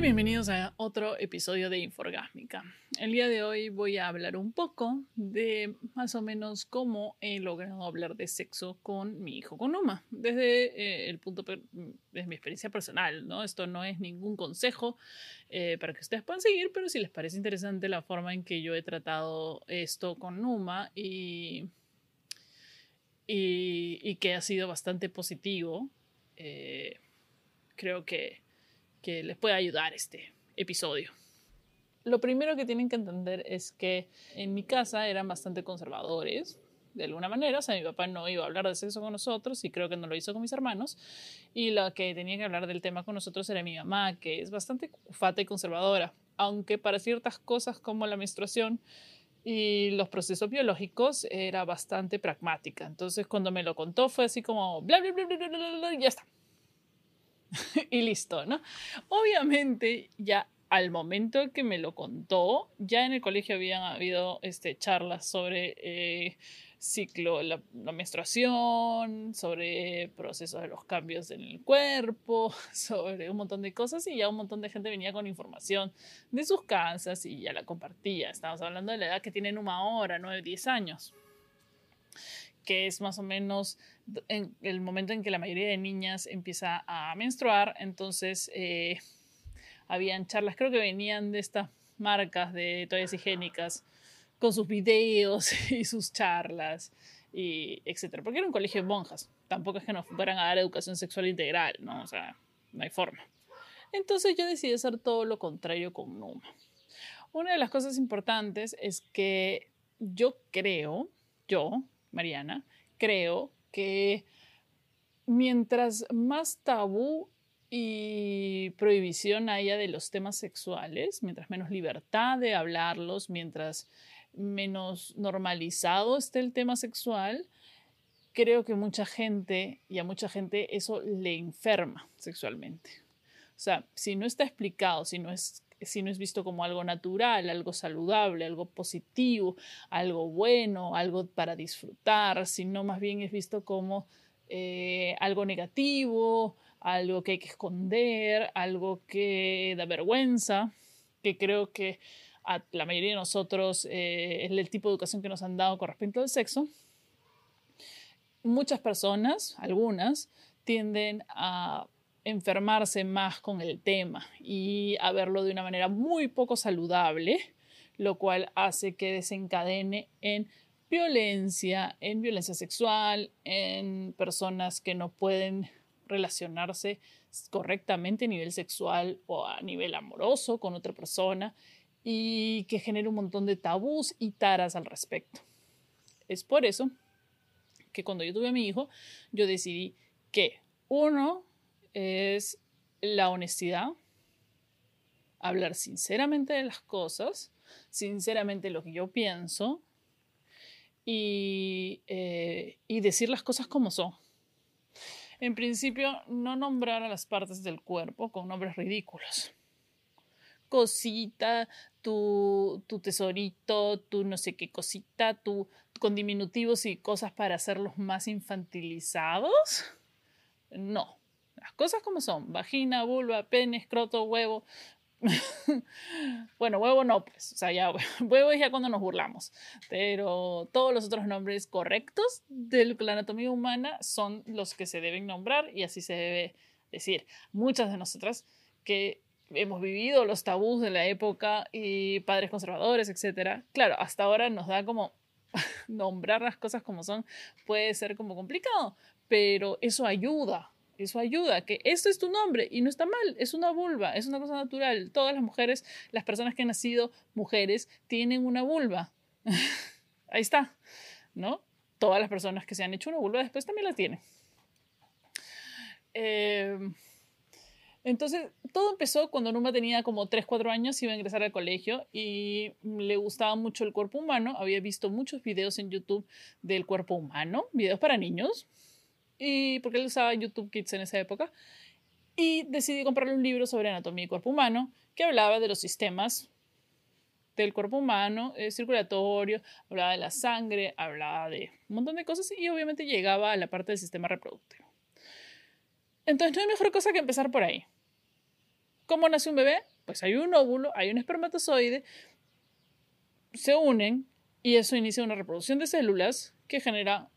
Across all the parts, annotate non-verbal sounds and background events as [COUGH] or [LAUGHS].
bienvenidos a otro episodio de Inforgásmica. El día de hoy voy a hablar un poco de más o menos cómo he logrado hablar de sexo con mi hijo con Uma, desde eh, el punto de mi experiencia personal, ¿no? Esto no es ningún consejo eh, para que ustedes puedan seguir, pero si les parece interesante la forma en que yo he tratado esto con Uma y, y, que ha sido bastante positivo, eh, creo que que les pueda ayudar este episodio. Lo primero que tienen que entender es que en mi casa eran bastante conservadores, de alguna manera. O sea, mi papá no iba a hablar de sexo con nosotros y creo que no lo hizo con mis hermanos. Y la que tenía que hablar del tema con nosotros era mi mamá, que es bastante fata y conservadora. Aunque para ciertas cosas como la menstruación y los procesos biológicos era bastante pragmática. Entonces, cuando me lo contó, fue así como bla, bla, bla, bla, bla, ya está. [LAUGHS] y listo, ¿no? Obviamente ya al momento que me lo contó, ya en el colegio habían habido este, charlas sobre eh, ciclo, la, menstruación, sobre procesos de los cambios en el cuerpo, [LAUGHS] sobre un montón de cosas y ya un montón de gente venía con información de sus casas y ya la compartía. Estamos hablando de la edad que tienen una hora, 9, 10 años que es más o menos en el momento en que la mayoría de niñas empieza a menstruar. Entonces, eh, habían charlas, creo que venían de estas marcas de toallas higiénicas con sus videos [LAUGHS] y sus charlas y etcétera, porque era un colegio de monjas. Tampoco es que nos fueran a dar educación sexual integral, ¿no? O sea, no hay forma. Entonces yo decidí hacer todo lo contrario con Numa. Una de las cosas importantes es que yo creo, yo, Mariana, creo que mientras más tabú y prohibición haya de los temas sexuales, mientras menos libertad de hablarlos, mientras menos normalizado esté el tema sexual, creo que mucha gente y a mucha gente eso le enferma sexualmente. O sea, si no está explicado, si no es si no es visto como algo natural, algo saludable, algo positivo, algo bueno, algo para disfrutar, sino más bien es visto como eh, algo negativo, algo que hay que esconder, algo que da vergüenza, que creo que la mayoría de nosotros eh, es el tipo de educación que nos han dado con respecto al sexo. Muchas personas, algunas, tienden a enfermarse más con el tema y a de una manera muy poco saludable, lo cual hace que desencadene en violencia, en violencia sexual, en personas que no pueden relacionarse correctamente a nivel sexual o a nivel amoroso con otra persona y que genera un montón de tabús y taras al respecto. Es por eso que cuando yo tuve a mi hijo, yo decidí que uno, es la honestidad, hablar sinceramente de las cosas, sinceramente lo que yo pienso y, eh, y decir las cosas como son. En principio, no nombrar a las partes del cuerpo con nombres ridículos. Cosita, tu, tu tesorito, tu no sé qué cosita, tu, con diminutivos y cosas para hacerlos más infantilizados. No, las cosas como son, vagina, vulva, pene, escroto, huevo. [LAUGHS] bueno, huevo no, pues, o sea, ya [LAUGHS] huevo es ya cuando nos burlamos, pero todos los otros nombres correctos de la anatomía humana son los que se deben nombrar y así se debe decir. Muchas de nosotras que hemos vivido los tabús de la época y padres conservadores, etcétera, claro, hasta ahora nos da como [LAUGHS] nombrar las cosas como son, puede ser como complicado, pero eso ayuda, eso ayuda, que esto es tu nombre y no está mal, es una vulva, es una cosa natural. Todas las mujeres, las personas que han nacido mujeres, tienen una vulva. [LAUGHS] Ahí está, ¿no? Todas las personas que se han hecho una vulva después también la tienen. Em, entonces, todo empezó cuando Numa tenía como 3, 4 años, iba a ingresar al colegio y le gustaba mucho el cuerpo humano. Había visto muchos videos en YouTube del cuerpo humano, videos para niños, y porque él usaba YouTube Kids en esa época, y decidí comprarle un libro sobre anatomía y cuerpo humano que hablaba de los sistemas del cuerpo humano, eh, circulatorio, hablaba de la sangre, hablaba de un montón de cosas y obviamente llegaba a la parte del sistema reproductivo. Entonces no hay mejor cosa que empezar por ahí. ¿Cómo nace un bebé? Pues hay un óvulo, hay un espermatozoide, se unen y eso inicia una reproducción de células que genera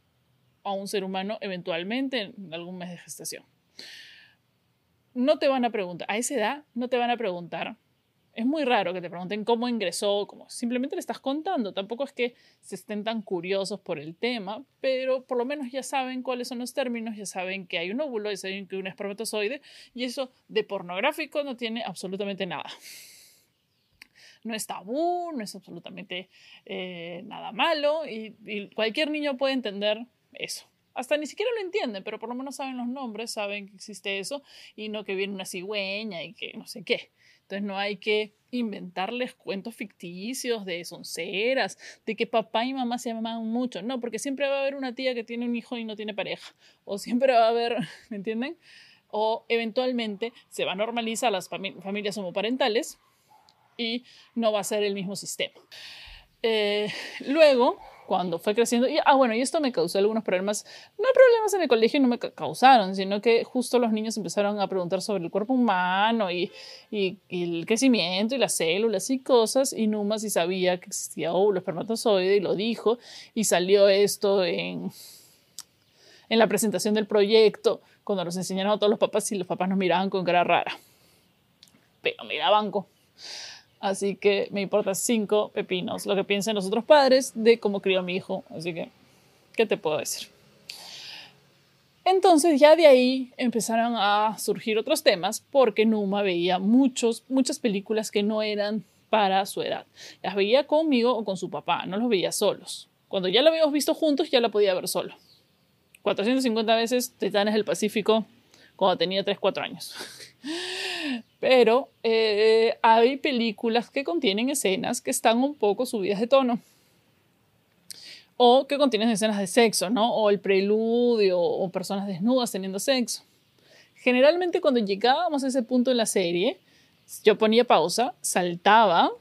a un ser humano eventualmente en algún mes de gestación. No te van a preguntar, a esa edad no te van a preguntar es muy raro que te pregunten cómo ingresó, como simplemente le estás contando. Tampoco es que se estén tan curiosos por el tema, pero por lo menos ya saben cuáles son los términos, ya saben que hay un óvulo, ya saben que un espermatozoide, y eso de pornográfico no tiene absolutamente nada. No es tabú, no es absolutamente eh, nada malo, y cualquier niño puede entender eso hasta ni siquiera lo entienden, pero por lo menos saben los nombres, saben que existe eso y no que viene una cigüeña y que no sé qué. Entonces no hay que inventarles cuentos ficticios de sonceras, de que papá y mamá se aman mucho. No, porque siempre va a haber una tía que tiene un hijo y no tiene pareja. O siempre va a haber, [LAUGHS] ¿me entienden? O eventualmente se va a normalizar las familias homoparentales y no va a ser el mismo sistema. Eh, luego, cuando fue creciendo. Y, ah, bueno, y esto me causó algunos problemas. No problemas en el colegio, no me causaron, sino que justo los niños empezaron a preguntar sobre el cuerpo humano y, el crecimiento y las células y cosas. Y Numa sí sabía que existía óvulo espermatozoide y lo dijo. Y salió esto en, en la presentación del proyecto, cuando nos enseñaron a todos los papás y los papás nos miraban con cara rara. Pero mira, banco. Así que me importa cinco pepinos lo que piensen los otros padres de cómo crió a mi hijo. Así que, ¿qué te puedo decir? Entonces ya de ahí empezaron a surgir otros temas porque Numa veía muchos, muchas películas que no eran para su edad. Las veía conmigo o con su papá, no los veía solos. Cuando ya lo habíamos visto juntos ya la podía ver solo. 450 veces Titanes del Pacífico cuando tenía 3, 4 años. Pero eh, hay películas que contienen escenas que están un poco subidas de tono. O que contienen escenas de sexo, ¿no? O el preludio, o personas desnudas teniendo sexo. Generalmente cuando llegábamos a ese punto en la serie, yo ponía pausa, saltaba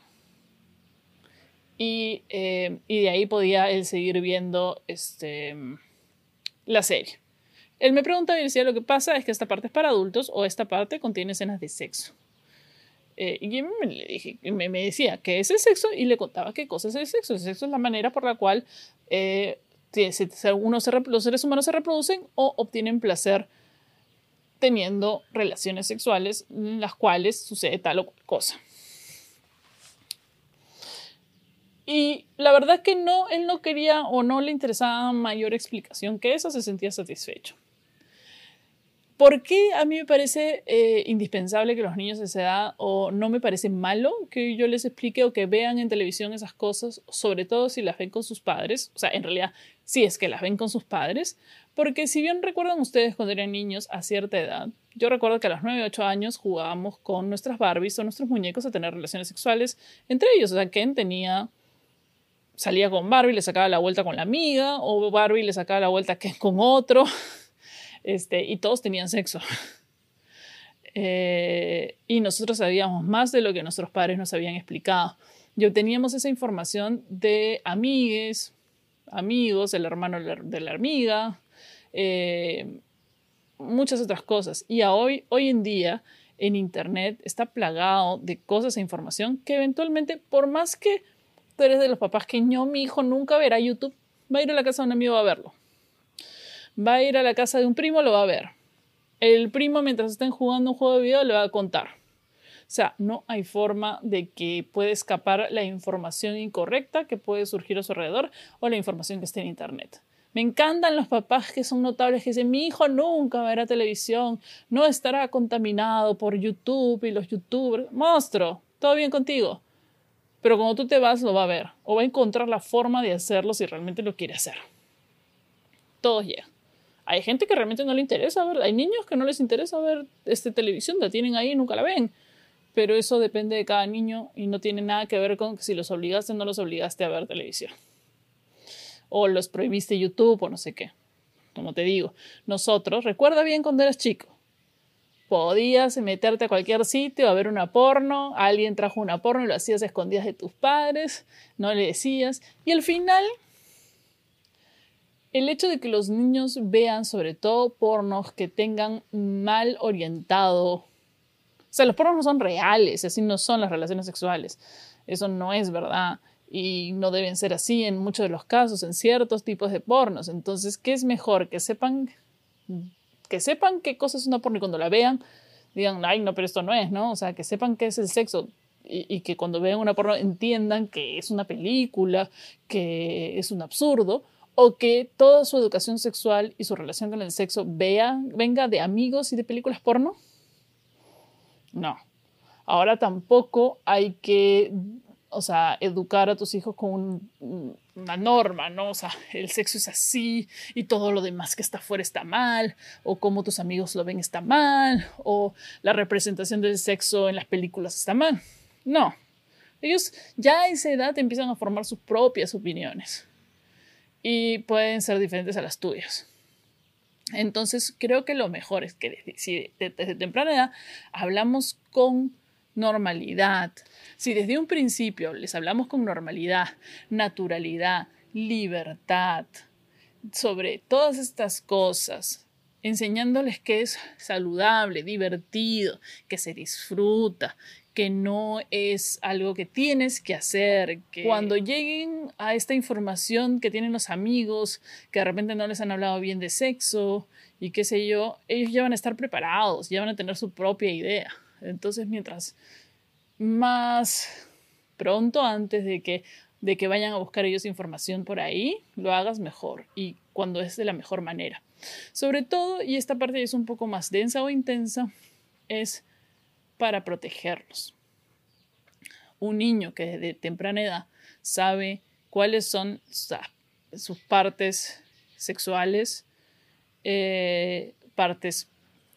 y, eh, y de ahí podía él seguir viendo este, la serie. Él me preguntaba y decía, lo que pasa es que esta parte es para adultos o esta parte contiene escenas de sexo. Eh, y me, me, decía qué es el sexo y le contaba qué cosa es el sexo. El sexo es la manera por la cual eh, uno se, los seres humanos se reproducen o obtienen placer teniendo relaciones sexuales en las cuales sucede tal o cual cosa. Y la verdad que no, él no quería o no le interesaba mayor explicación que eso, se sentía satisfecho. ¿Por qué a mí me parece eh, indispensable que los niños de esa edad, o no me parece malo que yo les explique o que vean en televisión esas cosas, sobre todo si las ven con sus padres? O sea, en realidad, si es que las ven con sus padres, porque si bien recuerdan ustedes cuando eran niños a cierta edad, yo recuerdo que a los 9 o 8 años jugábamos con nuestras Barbies o nuestros muñecos a tener relaciones sexuales entre ellos. O sea, Ken tenía salía con Barbie, le sacaba la vuelta con la amiga, o Barbie le sacaba la vuelta con otro. Este, y todos tenían sexo. [LAUGHS] Eh, y nosotros sabíamos más de lo que nuestros padres nos habían explicado. Y obteníamos esa información de amigues, amigos, el hermano de la amiga, eh, muchas otras cosas. Y hoy, hoy en día en Internet está plagado de cosas e información que eventualmente, por más que tú eres de los papás que no, mi hijo nunca verá YouTube, va a ir a la casa de un amigo a verlo va a ir a la casa de un primo, lo va a ver. El primo, mientras estén jugando un juego de video, le va a contar. O sea, no hay forma de que pueda escapar la información incorrecta que puede surgir a su alrededor o la información que esté en Internet. Me encantan los papás que son notables, que dicen, mi hijo nunca verá televisión, no estará contaminado por YouTube y los youtubers. Monstruo, todo bien contigo. Pero cuando tú te vas, lo va a ver o va a encontrar la forma de hacerlo si realmente lo quiere hacer. Todos llegan. Hay gente que realmente no le interesa ver, hay niños que no les interesa ver este televisión, la tienen ahí y nunca la ven. Pero eso depende de cada niño y no tiene nada que ver con si los obligaste o no los obligaste a ver televisión. O los prohibiste YouTube o no sé qué. Como te digo, nosotros, recuerda bien cuando eras chico, podías meterte a cualquier sitio a ver una porno, alguien trajo una porno y lo hacías escondidas de tus padres, no le decías, y al final el hecho de que los niños vean sobre todo pornos que tengan mal orientado O sea, los pornos no son reales, así no son las relaciones sexuales. Eso no es verdad y no deben ser así en muchos de los casos, en ciertos tipos de pornos. Entonces, ¿qué es mejor? Que sepan, que sepan qué cosa es una porno y cuando la vean digan, ay, no, pero esto no es, ¿no? O sea, que sepan qué es el sexo y, y que cuando vean una porno entiendan que es una película, que es un absurdo, o que toda su educación sexual y su relación con el sexo vea, venga de amigos y de películas porno. No. Ahora tampoco hay que o sea, educar a tus hijos con una norma, ¿no? O sea, el sexo es así y todo lo demás que está afuera está mal, o como tus amigos lo ven está mal, o la representación del sexo en las películas está mal. No. Ellos ya a esa edad empiezan a formar sus propias opiniones y pueden ser diferentes a las tuyas. Entonces, creo que lo mejor es que desde, desde temprana edad hablamos con normalidad. Si desde un principio les hablamos con normalidad, naturalidad, libertad, sobre todas estas cosas, enseñándoles que es saludable, divertido, que se disfruta, que no es algo que tienes que hacer, que cuando lleguen a esta información que tienen los amigos, que de repente no les han hablado bien de sexo y qué sé yo, ellos ya van a estar preparados, ya van a tener su propia idea. Entonces, mientras más pronto, antes de que, de que vayan a buscar ellos información por ahí, lo hagas mejor y cuando es de la mejor manera. Sobre todo, y esta parte es un poco más densa o intensa, es para protegerlos. Un niño que de temprana edad sabe cuáles son sus partes sexuales, eh, partes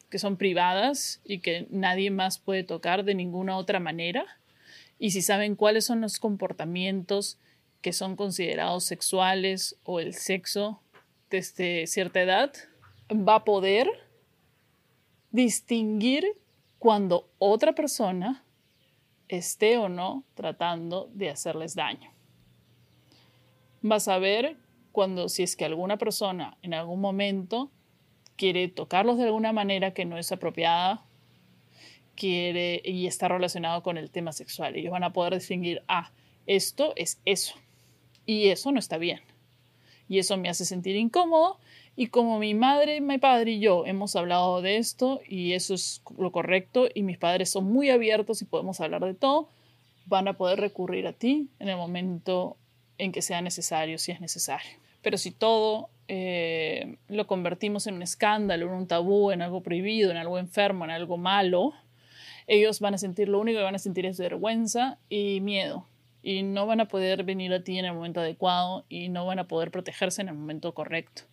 que son privadas y que nadie más puede tocar de ninguna otra manera. Y si saben cuáles son los comportamientos que son considerados sexuales o el sexo desde cierta edad, va a poder distinguir cuando otra persona esté o no tratando de hacerles daño. Va a saber cuando si es que alguna persona en algún momento quiere tocarlos de alguna manera que no es apropiada, quiere y está relacionado con el tema sexual. Ellos van a poder distinguir, ah, esto es eso y eso no está bien. Y eso me hace sentir incómodo y como mi madre, mi padre y yo hemos hablado de esto y eso es lo correcto y mis padres son muy abiertos y podemos hablar de todo, van a poder recurrir a ti en el momento en que sea necesario, si es necesario. Pero si todo eh, lo convertimos en un escándalo, en un tabú, en algo prohibido, en algo enfermo, en algo malo, ellos van a sentir lo único que van a sentir es vergüenza y miedo. Y no van a poder venir a ti en el momento adecuado y no van a poder protegerse en el momento correcto.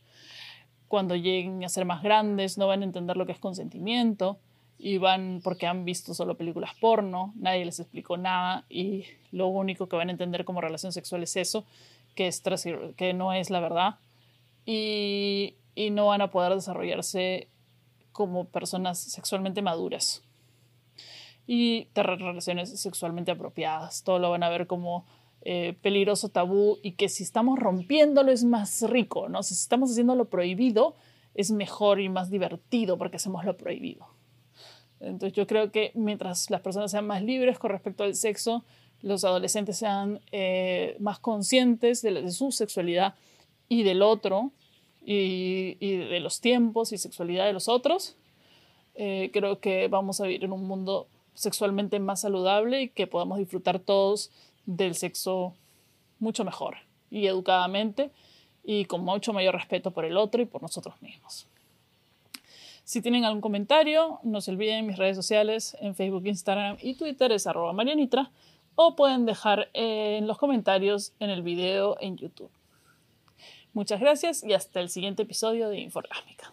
Cuando lleguen a ser más grandes, no van a entender lo que es consentimiento y van porque han visto solo películas porno, nadie les explicó nada y lo único que van a entender como relación sexual es eso, que, es que no es la verdad y, no van a poder desarrollarse como personas sexualmente maduras y tener relaciones sexualmente apropiadas. Todo lo van a ver como eh, peligroso tabú y que si estamos rompiéndolo es más rico, ¿no? Si estamos haciendo lo prohibido es mejor y más divertido porque hacemos lo prohibido. Entonces yo creo que mientras las personas sean más libres con respecto al sexo, los adolescentes sean eh, más conscientes de, su sexualidad y del otro y, de los tiempos y sexualidad de los otros, eh, creo que vamos a vivir en un mundo sexualmente más saludable y que podamos disfrutar todos del sexo mucho mejor y educadamente y con mucho mayor respeto por el otro y por nosotros mismos. Si tienen algún comentario, no se olviden mis redes sociales en Facebook, Instagram y Twitter es arroba marianitra o pueden dejar en los comentarios en el video en YouTube. Muchas gracias y hasta el siguiente episodio de Inforgámica.